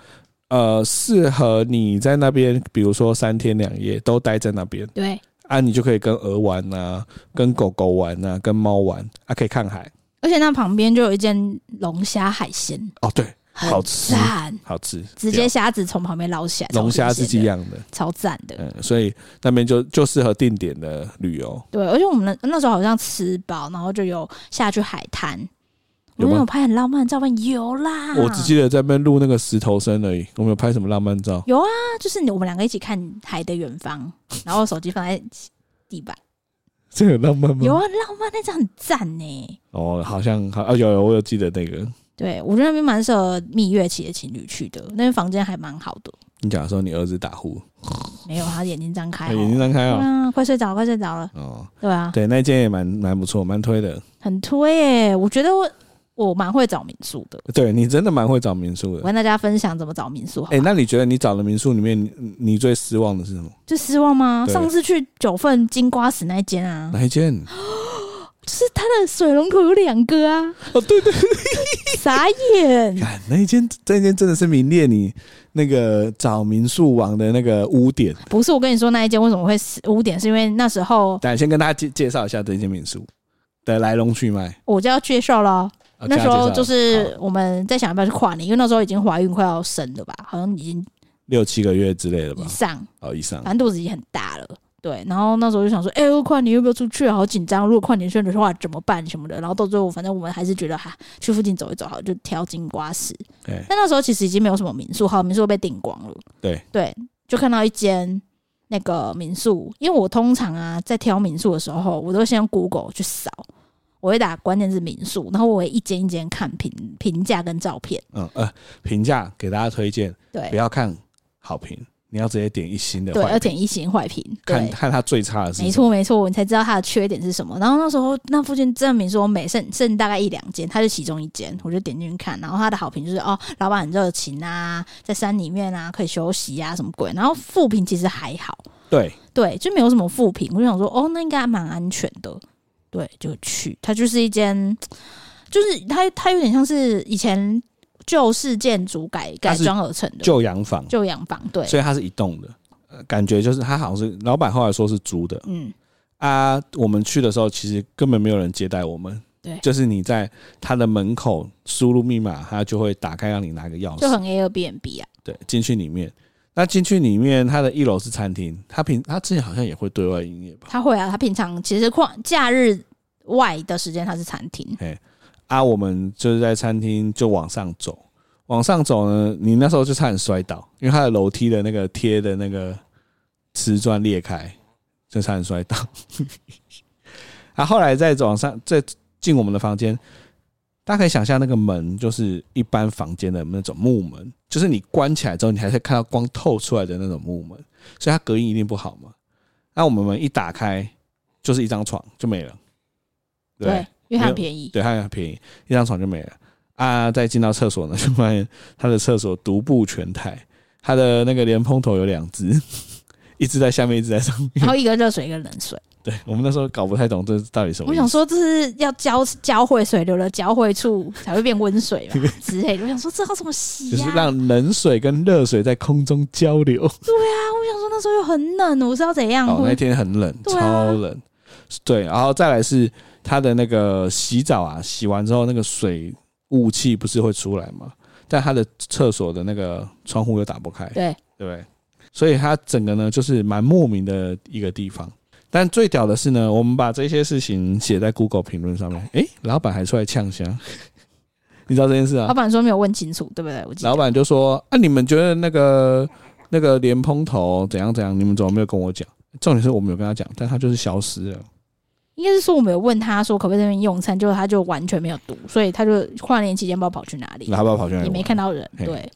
呃，适合你在那边，比如说三天两夜都待在那边。对啊，你就可以跟鹅玩呐、啊，跟狗狗玩呐、啊，跟猫玩啊，可以看海。而且那旁边就有一间龙虾海鲜哦，对，好吃，好吃，直接虾子从旁边捞起来，龙虾自己养的，超赞的。嗯，所以那边就就适合定点的旅游。对，而且我们那那时候好像吃饱，然后就有下去海滩。有没有拍很浪漫的照片？有啦，我只记得在那边录那个石头声而已。我们有拍什么浪漫照？有啊，就是我们两个一起看海的远方，然后手机放在地板。这有浪漫吗？有啊，浪漫那张很赞呢。哦，好像好啊，有有，我有记得那个。对，我觉得那边蛮适合蜜月期的情侣去的，那边房间还蛮好的。你假如说你儿子打呼？没有，他眼睛张开，眼睛张开啊、嗯，快睡着，快睡着了。哦，对啊，对，那间也蛮蛮不错，蛮推的。很推耶，我觉得我。我蛮会找民宿的，对，你真的蛮会找民宿的。我跟大家分享怎么找民宿。哎、欸，那你觉得你找的民宿里面，你最失望的是什么？最失望吗？上次去九份金瓜石那一间啊，哪一间？就 是它的水龙头有两个啊！哦，对对對，傻眼。那一间，那一间真的是名列你那个找民宿网的那个污点。不是，我跟你说那一间为什么会污点，是因为那时候。等下先跟大家介介绍一下这间民宿的来龙去脉。我就要介绍了。那时候就是我们在想要不要去跨年，因为那时候已经怀孕快要生了吧，好像已经六七个月之类的吧，以上哦以上，反正肚子已经很大了。对，然后那时候就想说，哎、欸，跨年要不要出去？好紧张，如果跨年生的话怎么办什么的。然后到最后，反正我们还是觉得哈，去附近走一走好，就挑金瓜石。对，但那时候其实已经没有什么民宿，好，民宿被订光了。对对，就看到一间那个民宿，因为我通常啊在挑民宿的时候，我都先用 Google 去扫。我会打关键字民宿，然后我会一间一间看评评价跟照片。嗯呃，评价给大家推荐，对，不要看好评，你要直接点一星的，对，要点一星坏评，看看它最差的是什么。没错没错，你才知道它的缺点是什么。然后那时候那附近证明说，我每剩剩大概一两间，它是其中一间，我就点进去看。然后它的好评就是哦，老板很热情啊，在山里面啊可以休息啊什么鬼。然后负评其实还好，对对，就没有什么负评。我就想说哦，那应该还蛮安全的。对，就去，它就是一间就是它它有点像是以前旧式建筑改改装而成的旧洋房，旧洋房对，所以它是一栋的，感觉就是它好像是老板后来说是租的，嗯。啊，我们去的时候其实根本没有人接待我们，对，就是你在他的门口输入密码，他就会打开让你拿个钥匙，就很 Airbnb 啊，对，进去里面。那进去里面，它的一楼是餐厅，他平他之前好像也会对外营业吧？他会啊，他平常其实跨假日外的时间他是餐厅。哎，啊，我们就是在餐厅就往上走，往上走呢，你那时候就差点摔倒，因为它的楼梯的那个贴的那个瓷砖裂开，就差点摔倒。啊，后来再往上再进我们的房间。大家可以想象那个门就是一般房间的那种木门，就是你关起来之后，你还可以看到光透出来的那种木门，所以它隔音一定不好嘛。那我们门一打开，就是一张床就没了。对，对，因为它很便宜。对，它很便宜，一张床就没了。啊，再进到厕所呢，就发现他的厕所独步全台，它的那个莲蓬头有两只，一只在下面，一只在上面，然后一个热水，一个冷水。对，我们那时候搞不太懂这到底什么。我想说，这是要交交汇水流的交汇处才会变温水嘛 之类的。我想说，这要怎么洗呀？就是让冷水跟热水在空中交流。对啊，我想说那时候又很冷，我是要怎样？哦，那天很冷，超冷。对，然后再来是他的那个洗澡啊，洗完之后那个水雾气不是会出来吗？但他的厕所的那个窗户又打不开。对对，所以它整个呢就是蛮莫名的一个地方。但最屌的是呢，我们把这些事情写在 Google 评论上面，诶，老板还出来呛香，你知道这件事啊？老板说没有问清楚，对不对？我。老板就说：“啊，你们觉得那个那个莲蓬头怎样怎样？你们怎么没有跟我讲？重点是我没有跟他讲，但他就是消失了。应该是说我没有问他说可不可以在那边用餐，结果他就完全没有读，所以他就跨年期间不知道跑去哪里，他不知道跑去哪里，也没看到人。对。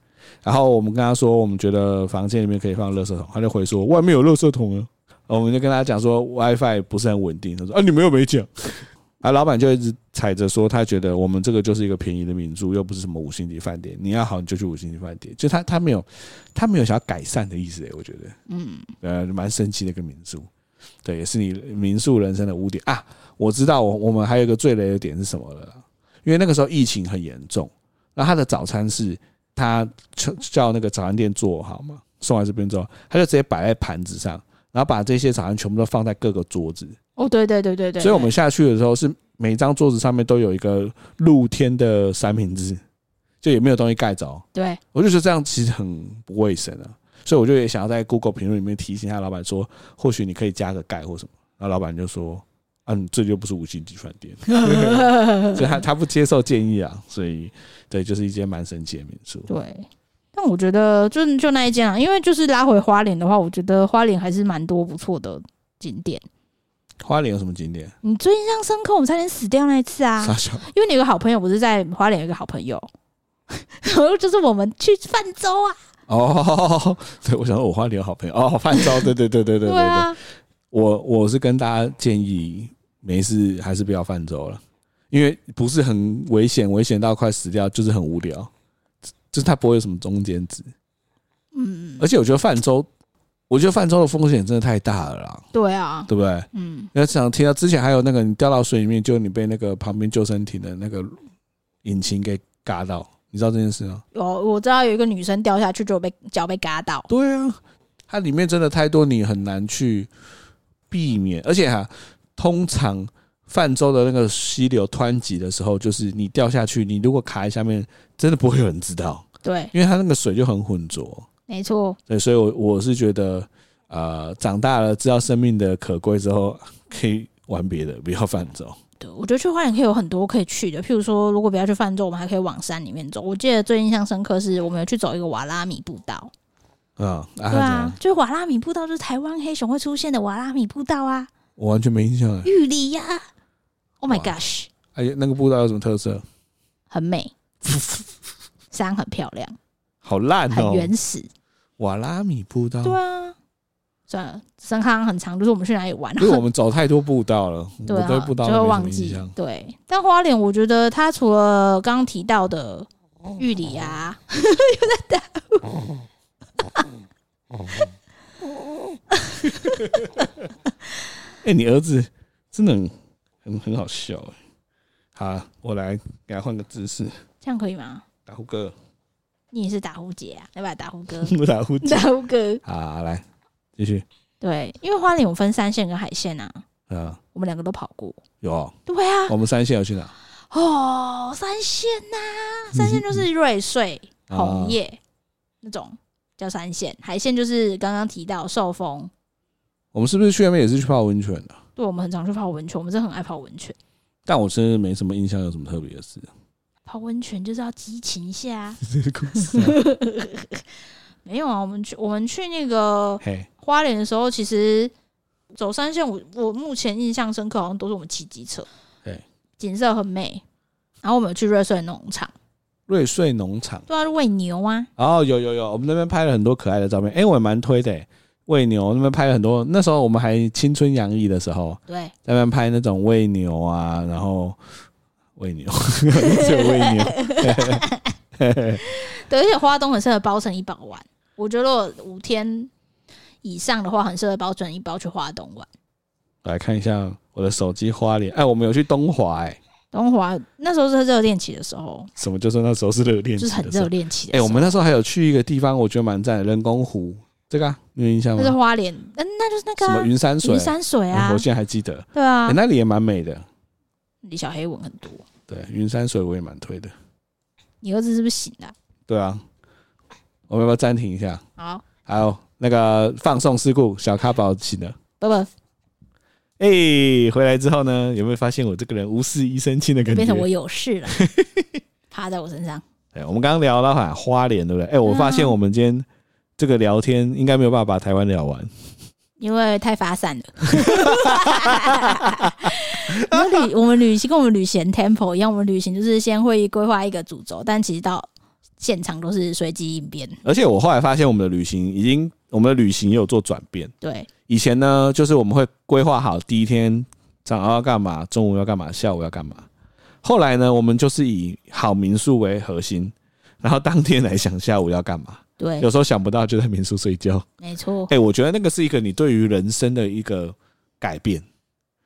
然后我们跟他说，我们觉得房间里面可以放垃圾桶，他就回说外面有垃圾桶啊。”我们就跟他讲说，WiFi 不是很稳定。他说：“啊，你们又没讲。”啊，老板就一直踩着说，他觉得我们这个就是一个便宜的民宿，又不是什么五星级饭店。你要好，你就去五星级饭店。就他，他没有，他没有想要改善的意思。诶，我觉得，嗯，呃，蛮生气的一个民宿。对，也是你民宿人生的污点啊。我知道，我我们还有一个最雷的点是什么了？因为那个时候疫情很严重，那他的早餐是他叫那个早餐店做好嘛，送来这边之后，他就直接摆在盘子上。然后把这些早餐全部都放在各个桌子。哦，对对对对对。所以我们下去的时候，是每张桌子上面都有一个露天的三明治，就也没有东西盖着。对，我就觉得这样其实很不卫生啊。所以我就也想要在 Google 评论里面提醒一下老板说，或许你可以加个盖或什么。然后老板就说：“啊，你这就不是五星级饭店。”所以他他不接受建议啊。所以对，就是一间蛮神奇的民宿。对。但我觉得就就那一间啊，因为就是拉回花莲的话，我觉得花莲还是蛮多不错的景点。花莲有什么景点？你最印象深刻，我们差点死掉那一次啊！因为你有个好朋友，不是在花莲有一个好朋友，然后就是我们去泛舟啊。哦，对，我想说我花莲有好朋友哦，泛舟，对对对对对对对。我我是跟大家建议，没事还是不要泛舟了，因为不是很危险，危险到快死掉，就是很无聊。就是它不会有什么中间值，嗯，而且我觉得泛舟，我觉得泛舟的风险真的太大了啦。对啊，对不对？嗯，要想听到之前还有那个你掉到水里面，就你被那个旁边救生艇的那个引擎给嘎到，你知道这件事吗？有，我知道有一个女生掉下去就被脚被嘎到。对啊，它里面真的太多，你很难去避免，而且哈，通常。泛舟的那个溪流湍急的时候，就是你掉下去，你如果卡在下面，真的不会有人知道。对，因为它那个水就很浑浊。没错。对，所以，我我是觉得，呃，长大了知道生命的可贵之后，可以玩别的，不要泛舟。对，我觉得去花莲可以有很多可以去的，譬如说，如果不要去泛舟，我们还可以往山里面走。我记得最印象深刻是我们有去走一个瓦拉米步道。啊，对啊，就是瓦拉米步道，就是台湾黑熊会出现的瓦拉米步道啊。我完全没印象。玉里呀。Oh my gosh！哎呀，那个步道有什么特色？很美，山很漂亮，好烂哦，很原始。瓦拉米步道，对啊，算了，深康很长，就是我们去哪里玩？因为我们走太多步道了，对啊，步道就会忘记。对，但花莲我觉得它除了刚刚提到的玉里啊，又在打。哎，你儿子真的很。很很好笑哎，好，我来给他换个姿势，这样可以吗？打呼哥，你也是打呼姐啊？要不要打呼哥？不打呼，打呼哥。好，来继续。对，因为花莲有分三线跟海线啊。嗯，我们两个都跑过。有。对啊。我们三线要去哪？哦，三线呐，三线就是瑞穗、红叶那种叫三线，海线就是刚刚提到寿丰。我们是不是去那边也是去泡温泉的？对，我们很常去泡温泉，我们真的很爱泡温泉。但我真的没什么印象，有什么特别的事？泡温泉就是要激情一下。啊 没有啊，我们去我们去那个花莲的时候，其实走山线，我我目前印象深刻，好像都是我们骑机车。对，景色很美。然后我们有去瑞穗农场。瑞穗农场，对啊，喂牛啊。哦，有有有，我们那边拍了很多可爱的照片。哎，我也蛮推的，喂牛那边拍了很多。那时候我们还青春洋溢的时候，对，在那边拍那种喂牛啊，然后。喂牛，只有喂牛。对，而且花东很适合包成一包玩。我觉得五天以上的话，很适合包成一包去花东玩。来看一下我的手机花莲，哎，我们有去东华，哎，东华那时候是热恋期的时候。什么？就是那时候是热恋期，就是很热恋期的。哎，我们那时候还有去一个地方，我觉得蛮赞的，人工湖，这个、啊、你有印象吗？那是花莲，嗯，那就是那个、啊、什么云山水，云山水啊，我现在还记得。对啊，那里也蛮美的。李小黑文很多，对，云山水我也蛮推的。你儿子是不是醒了？对啊，我们要不要暂停一下？好，还有那个放送事故，小咖宝醒了，不不，哎，回来之后呢，有没有发现我这个人无事一身轻的感觉？变成我有事了，趴在我身上。对，我们刚刚聊到很花莲，对不对？哎，我发现我们今天这个聊天应该没有办法把台湾聊完。因为太发散了，我们旅我们旅行跟我们旅行 tempo 一样，我们旅行就是先会规划一个主轴，但其实到现场都是随机应变。而且我后来发现，我们的旅行已经，我们的旅行也有做转变。对，以前呢，就是我们会规划好第一天早上要干嘛，中午要干嘛，下午要干嘛。后来呢，我们就是以好民宿为核心，然后当天来想下午要干嘛。对，有时候想不到就在民宿睡觉，没错。哎，我觉得那个是一个你对于人生的一个改变，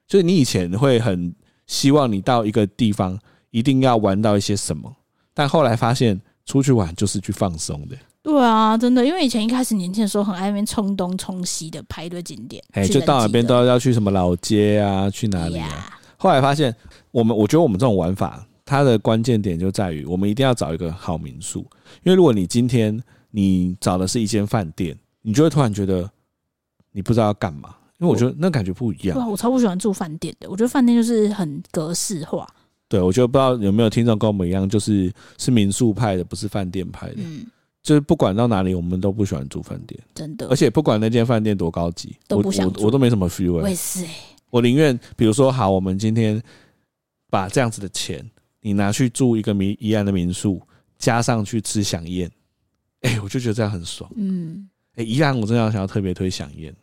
就是你以前会很希望你到一个地方一定要玩到一些什么，但后来发现出去玩就是去放松的。对啊，真的，因为以前一开始年轻的时候很爱那边冲东冲西的排队景点，哎，就到哪边都要要去什么老街啊，去哪里啊？后来发现我们，我觉得我们这种玩法，它的关键点就在于我们一定要找一个好民宿，因为如果你今天你找的是一间饭店，你就会突然觉得你不知道要干嘛，因为我觉得那感觉不一样。对啊，我超不喜欢住饭店的，我觉得饭店就是很格式化。对，我觉得不知道有没有听众跟我们一样，就是是民宿派的，不是饭店派的。嗯，就是不管到哪里，我们都不喜欢住饭店，真的。而且不管那间饭店多高级，都不想我我，我都没什么 feel。我也是欸，我宁愿比如说，好，我们今天把这样子的钱，你拿去住一个民宜兰的民宿，加上去吃饗宴。哎、欸，我就觉得这样很爽。嗯，哎、欸，宜兰我真的要想要特别推饗宴。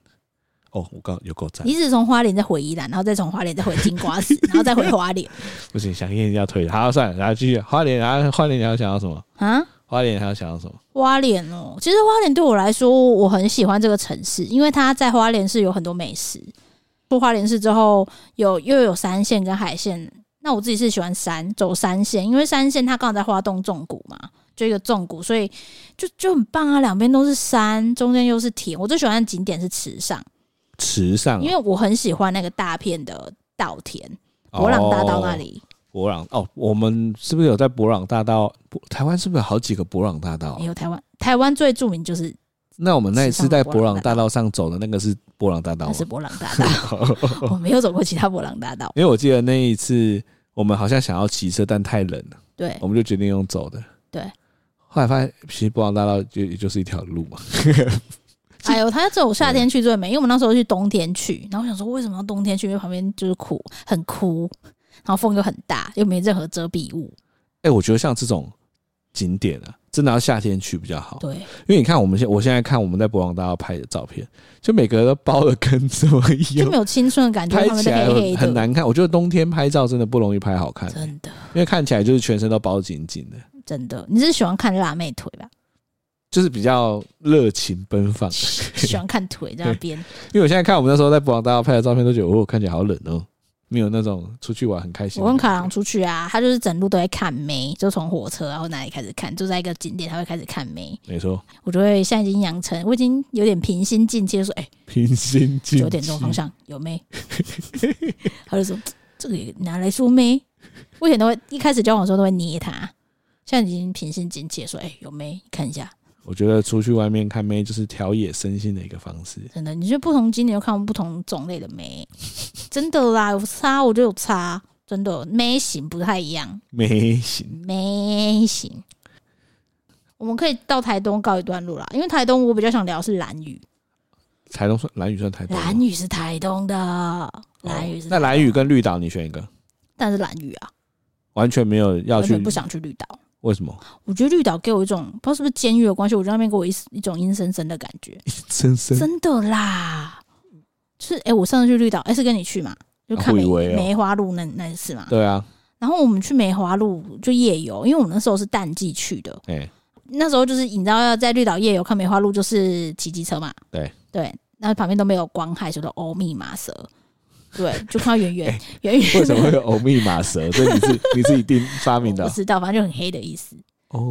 哦，我刚有够赞。你是从花莲再回宜兰，然后再从花莲再回金瓜石，然后再回花莲。不行，饗宴要推。好，算了，然后继续花莲。然后花莲你还要想要什么啊？花莲还要想要什么？花莲哦，其实花莲对我来说，我很喜欢这个城市，因为它在花莲市有很多美食。出花莲市之后，有又有山线跟海线。那我自己是喜欢山，走山线，因为山线它刚好在花东纵谷嘛。就一个纵谷，所以就就很棒啊！两边都是山，中间又是田。我最喜欢的景点是池上，池上，因为我很喜欢那个大片的稻田，博朗大道那里。博朗哦，我们是不是有在博朗大道？台湾是不是有好几个博朗大道？有台湾，台湾最著名就是。那我们那一次在博朗大道上走的那个是博朗大道吗？是博朗大道，我没有走过其他博朗大道。因为我记得那一次我们好像想要骑车，但太冷了，对，我们就决定用走的。对。后来发现，其实伯朗大道就也就是一条路嘛。哎呦，他要走夏天去最美，因为我们那时候去冬天去，然后我想说为什么要冬天去？因为旁边就是苦，很枯，然后风又很大，又没任何遮蔽物。哎，我觉得像这种景点啊，真的要夏天去比较好。对，因为你看我们现我现在看我们在博朗大道拍的照片，就每个人都包的跟什么一样，就没有青春的感觉，拍起来很难看。我觉得冬天拍照真的不容易拍好看，真的，因为看起来就是全身都包紧紧的。真的，你是喜欢看辣妹腿吧？就是比较热情奔放，喜欢看腿在那边。因为我现在看我们那时候在博朗大道拍的照片，都觉得哦，看起来好冷哦。没有那种出去玩很开心。我跟卡郎出去啊，他就是整路都在看妹，就从火车然后哪里开始看，就在一个景点他会开始看妹。没错，我就会现在已经养成，我已经有点平心静气说，哎、欸，平心静气，九点钟方向有妹，他就说这个拿来说妹。我以前都会一开始交往的时候都会捏他，现在已经平心静气说，哎、欸，有妹，看一下。我觉得出去外面看妹就是调野身心的一个方式。真的，你就不同景点又看不同种类的妹，真的啦，有差，我就有差，真的妹型不太一样。妹型，妹型。我们可以到台东告一段落啦，因为台东我比较想聊是蓝雨。台东算蓝雨算台东？蓝雨是台东的，蓝雨是、哦。那蓝雨跟绿岛你选一个？但是蓝雨啊，完全没有要去，不想去绿岛。为什么？我觉得绿岛给我一种不知道是不是监狱的关系，我觉得那边给我一一种阴森森的感觉。阴森森，真的啦。就是哎、欸，我上次去绿岛，哎、欸，是跟你去嘛？就看梅、啊哦、梅花鹿那那次嘛。对啊。然后我们去梅花鹿就夜游，因为我们那时候是淡季去的。欸、那时候就是你知道要在绿岛夜游看梅花鹿，就是骑机车嘛。对对，那旁边都没有光害，什么欧密码蛇。对，就看到远远远远。为什么会有欧密码蛇？这你是 你自己定发明的？不知道，反正就很黑的意思。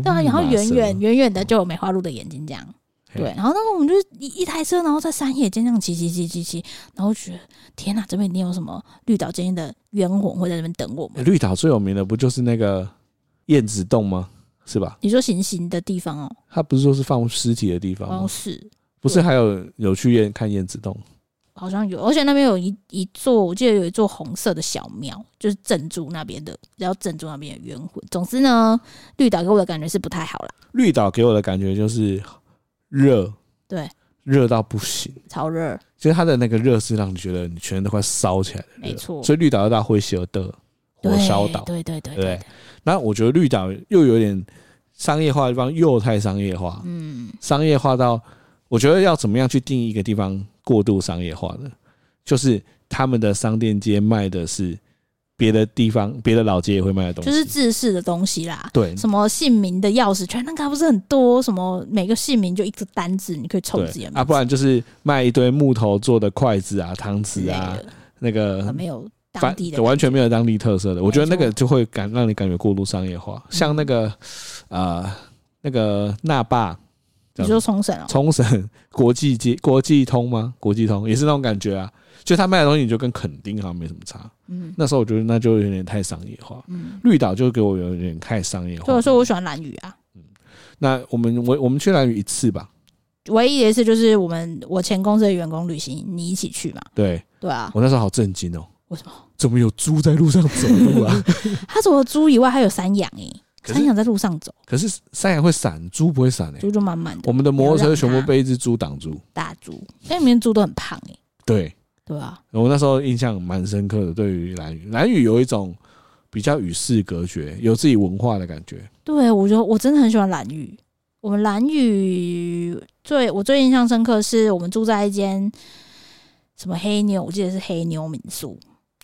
对啊，然后远远远远的就有梅花鹿的眼睛这样。对，然后那时候我们就是一一台车，然后在山野间这样骑骑骑骑骑，然后觉得天哪，这边一定有什么绿岛监狱的冤魂会在那边等我们。绿岛最有名的不就是那个燕子洞吗？是吧？你说行刑的地方哦？他不是说是放尸体的地方吗？哦，是，不是还有有去燕看燕子洞？好像有，而且那边有一一座，我记得有一座红色的小庙，就是珍珠那边的，然后珍珠那边的冤魂。总之呢，绿岛给我的感觉是不太好了。绿岛给我的感觉就是热，对，热到不行，超热。其实它的那个热是让你觉得你全身都快烧起来了，没错。所以绿岛要到会修的火烧岛，对对对对。那我觉得绿岛又有点商业化的地方，又太商业化，嗯，商业化到我觉得要怎么样去定义一个地方？过度商业化的，就是他们的商店街卖的是别的地方、别的老街也会卖的东西，就是制式的东西啦。对，什么姓名的钥匙圈，那个不是很多？什么每个姓名就一个单字，你可以凑字啊，不然就是卖一堆木头做的筷子啊、汤匙啊，那个没有当地的，完全没有当地特色的。我觉得那个就会感让你感觉过度商业化，像那个呃那个那霸。你说冲绳哦，冲绳国际街 国际通吗？国际通也是那种感觉啊，就他卖的东西你就跟垦丁好像没什么差。嗯，那时候我觉得那就有点太商业化。嗯，绿岛就给我有点太商业化。所以说我喜欢蓝屿啊。嗯，那我们我我们去蓝屿一次吧。唯一的一次就是我们我前公司的员工旅行，你一起去嘛？对对啊，我那时候好震惊哦。为什么？怎么有猪在路上走路啊？他除了猪以外，还有山羊诶。山羊在路上走，可是山羊会闪，猪不会闪诶。猪就慢慢的。我们的摩托车全部被一只猪挡住。大猪，因为里面猪都很胖诶。对对啊，我那时候印象蛮深刻的。对于蓝雨，蓝雨有一种比较与世隔绝，有自己文化的感觉。对，我觉得我真的很喜欢蓝雨。我们蓝雨最我最印象深刻是我们住在一间什么黑妞，我记得是黑妞民宿。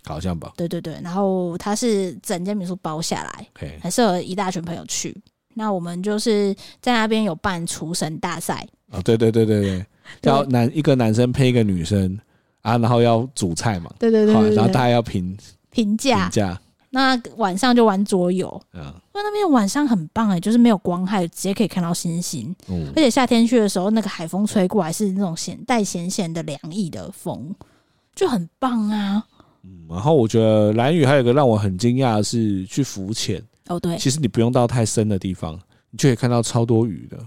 好像吧，对对对，然后他是整间民宿包下来，还适合一大群朋友去。那我们就是在那边有办厨神大赛。啊，对对对对 对，要男一个男生配一个女生啊，然后要煮菜嘛，对对对，然后大家要评评价。评价。那晚上就玩桌游，嗯，因为那边晚上很棒哎，就是没有光害，直接可以看到星星。嗯，而且夏天去的时候，那个海风吹过来是那种咸带咸咸的凉意的风，就很棒啊。嗯，然后我觉得蓝屿还有一个让我很惊讶的是去浮潜哦，对，其实你不用到太深的地方，你就可以看到超多鱼的，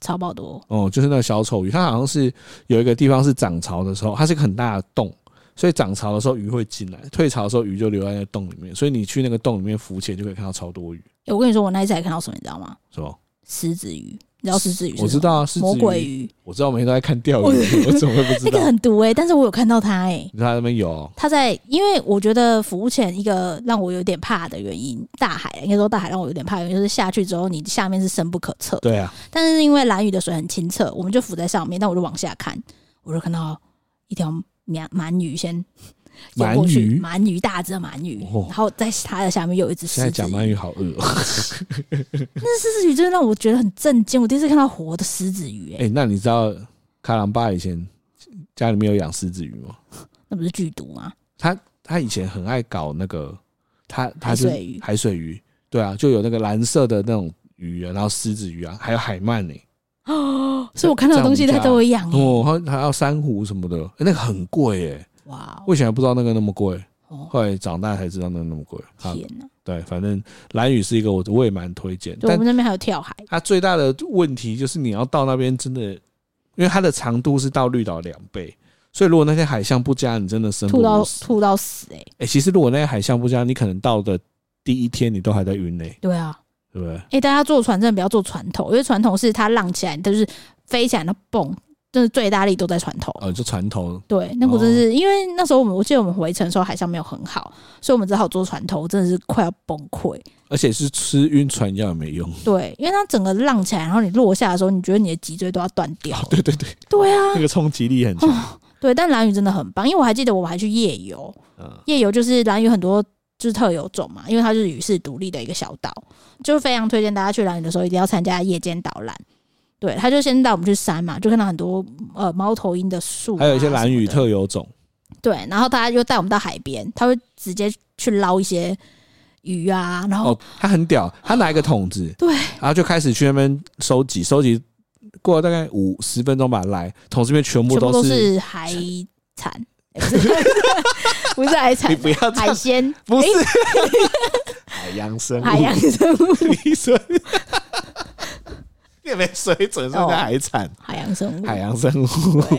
超爆多哦，就是那个小丑鱼，它好像是有一个地方是涨潮的时候，它是一个很大的洞，所以涨潮的时候鱼会进来，退潮的时候鱼就留在那个洞里面，所以你去那个洞里面浮潜就可以看到超多鱼。欸，我跟你说，我那一次还看到什么，你知道吗？什么？狮子鱼。你知道狮子鱼？我知道啊，魔鬼鱼。我知道，我每天都在看钓鱼，我 怎么会不知道？那个很毒哎、欸，但是我有看到它哎、欸。你看他那边有？它在，因为我觉得浮潜一个让我有点怕的原因，大海应该说大海让我有点怕的原因，就是下去之后你下面是深不可测。对啊。但是因为蓝屿的水很清澈，我们就浮在上面，但我就往下看，我就看到一条鳗鳗鱼先。鳗鱼，鳗鱼，大只的鳗鱼，然后在它的下面有一只狮子鱼。现在讲鳗鱼好饿哦。那狮子鱼真的让我觉得很震惊，我第一次看到活的狮子鱼。哎，那你知道卡郎爸以前家里面有养狮子鱼吗？那不是剧毒吗？他他以前很爱搞那个，他他是海水鱼，对啊，就有那个蓝色的那种鱼啊，然后狮子鱼啊，还有海鳗呢。哦，所以我看到的东西他都会养哦，还还要珊瑚什么的，那个很贵耶。哇，我以前还不知道那个那么贵，后来长大才知道那个那么贵。天哪！对，反正蓝屿是一个我我也蛮推荐。对，我们那边还有跳海。它最大的问题就是你要到那边真的，因为它的长度是到绿岛两倍，所以如果那些海象不佳，你真的生吐到吐到死哎！哎，其实如果那些海象不佳，你可能到的第一天你都还在晕呢。对啊。对不对？哎，大家坐船真的不要坐船头，因为船头是它浪起来，就是飞起来的蹦，就是最大力都在船头。哦，就船头。对，那个真是因为那时候我们，我记得我们回程的时候海象没有很好，所以我们只好坐船头，真的是快要崩溃。而且是吃晕船药也没用。对，因为它整个浪起来，然后你落下的时候，你觉得你的脊椎都要断掉。对对对。对啊，那个冲击力很强。对，但蓝屿真的很棒，因为我还记得我们还去夜游。夜游就是蓝屿很多。就是特有种嘛，因为它是与世独立的一个小岛，就非常推荐大家去兰屿的时候一定要参加夜间导览。对，他就先带我们去山嘛，就看到很多呃猫头鹰的树，还有一些蓝屿特有种。对，然后他又带我们到海边，他会直接去捞一些鱼啊，然后、哦、他很屌，他拿一个桶子，对，然后就开始去那边收集，收集过了大概五十分钟吧，来桶子里面全部都是，都是海产。不是海产，你不要海鲜，不是 海洋生物，海洋生物，你说 你有没有水准？是海产，海洋生物，海洋生物，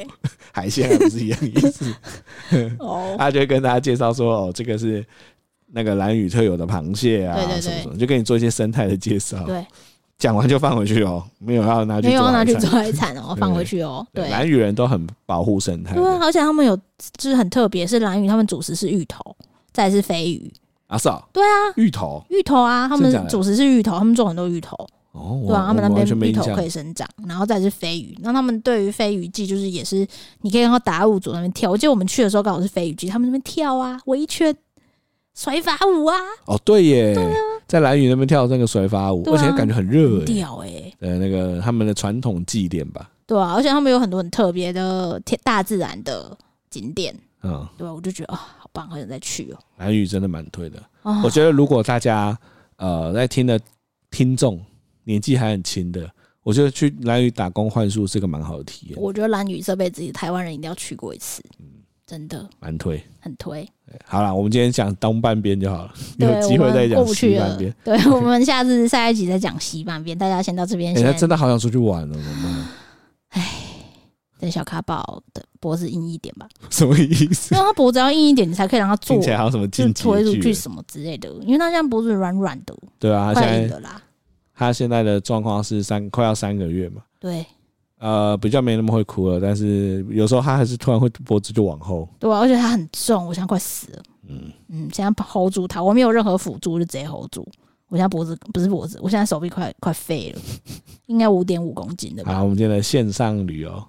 海鲜还不是一样意思？哦，他就会跟大家介绍说，哦，这个是那个蓝屿特有的螃蟹啊，对对对，就跟你做一些生态的介绍，对。讲完就放回去哦，没有要拿去，没有要拿去做海产哦，放回去哦。对，蓝屿人都很保护生态，对，而且他们有就是很特别，是蓝屿他们主食是芋头，再是飞鱼。啊，是啊，对啊，芋头，芋头啊，他们主食是芋头，他们种很多芋头哦，对啊，他们那边芋头可以生长，然后再是飞鱼，那他们对于飞鱼季就是也是你可以看到达悟族那边跳，我记得我们去的时候刚好是飞鱼季，他们那边跳啊，围一圈。甩法舞啊！哦，对耶，对啊，在蓝屿那边跳那个甩法舞，而且感觉很热，很屌哎！呃，那个他们的传统祭典吧，对啊，而且他们有很多很特别的天大自然的景点，嗯，对啊，我就觉得啊，好棒，好想再去哦。蓝屿真的蛮推的，我觉得如果大家呃在听的听众年纪还很轻的，我觉得去兰屿打工换宿是个蛮好的体验。我觉得兰屿这辈子台湾人一定要去过一次，嗯，真的蛮推，很推。好了，我们今天讲东半边就好了，有机会再讲西半边。对，我们下次下一集再讲西半边。大家先到这边。哎、欸，真的好想出去玩了，怎么办？哎，等小卡宝的脖子硬一点吧。什么意思？因为他脖子要硬一点，你才可以让他坐起来，还有什么进推出去什么之类的。因为他现在脖子软软的。对啊，他现在他现在的状况是三快要三个月嘛。对。呃，比较没那么会哭了，但是有时候他还是突然会脖子就往后。对啊，而且他很重，我现在快死了。嗯嗯，现在 hold 住他，我没有任何辅助，就直接 hold 住。我现在脖子不是脖子，我现在手臂快快废了，应该五点五公斤的吧。好，我们今天的线上旅游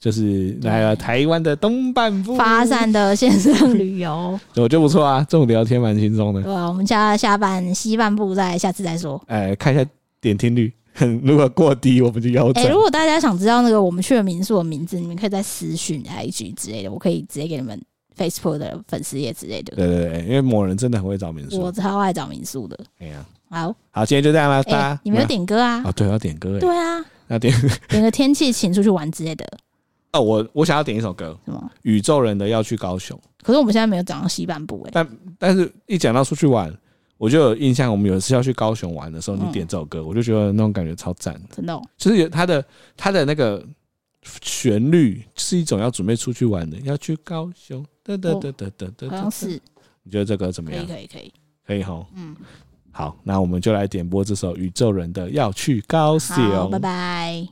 就是来了台湾的东半部，发散的线上旅游，我觉得不错啊，这种聊天蛮轻松的。对啊，我们下下半西半部再下次再说。哎，看一下点听率。如果过低，我们就腰斩。哎，如果大家想知道那个我们去的民宿的名字，你们可以在私讯 IG 之类的，我可以直接给你们 Facebook 的粉丝页之类的。对对对，因为某人真的很会找民宿，我超爱找民宿的。哎呀，好好，今天就这样啦，大家。你们有点歌啊？啊，对，要点歌。对啊，要点 点个天气，晴出去玩之类的。哦，我我想要点一首歌，什么？宇宙人的要去高雄。可是我们现在没有讲到西半部哎。但但是一讲到出去玩。我就有印象，我们有一次要去高雄玩的时候，你点这首歌，我就觉得那种感觉超赞。真的，就是有它的它的那个旋律，是一种要准备出去玩的，要去高雄。得得得得得得。好像是。你觉得这个怎么样？可以可以可以可以吼。嗯，好，那我们就来点播这首宇宙人的要去高雄。拜拜。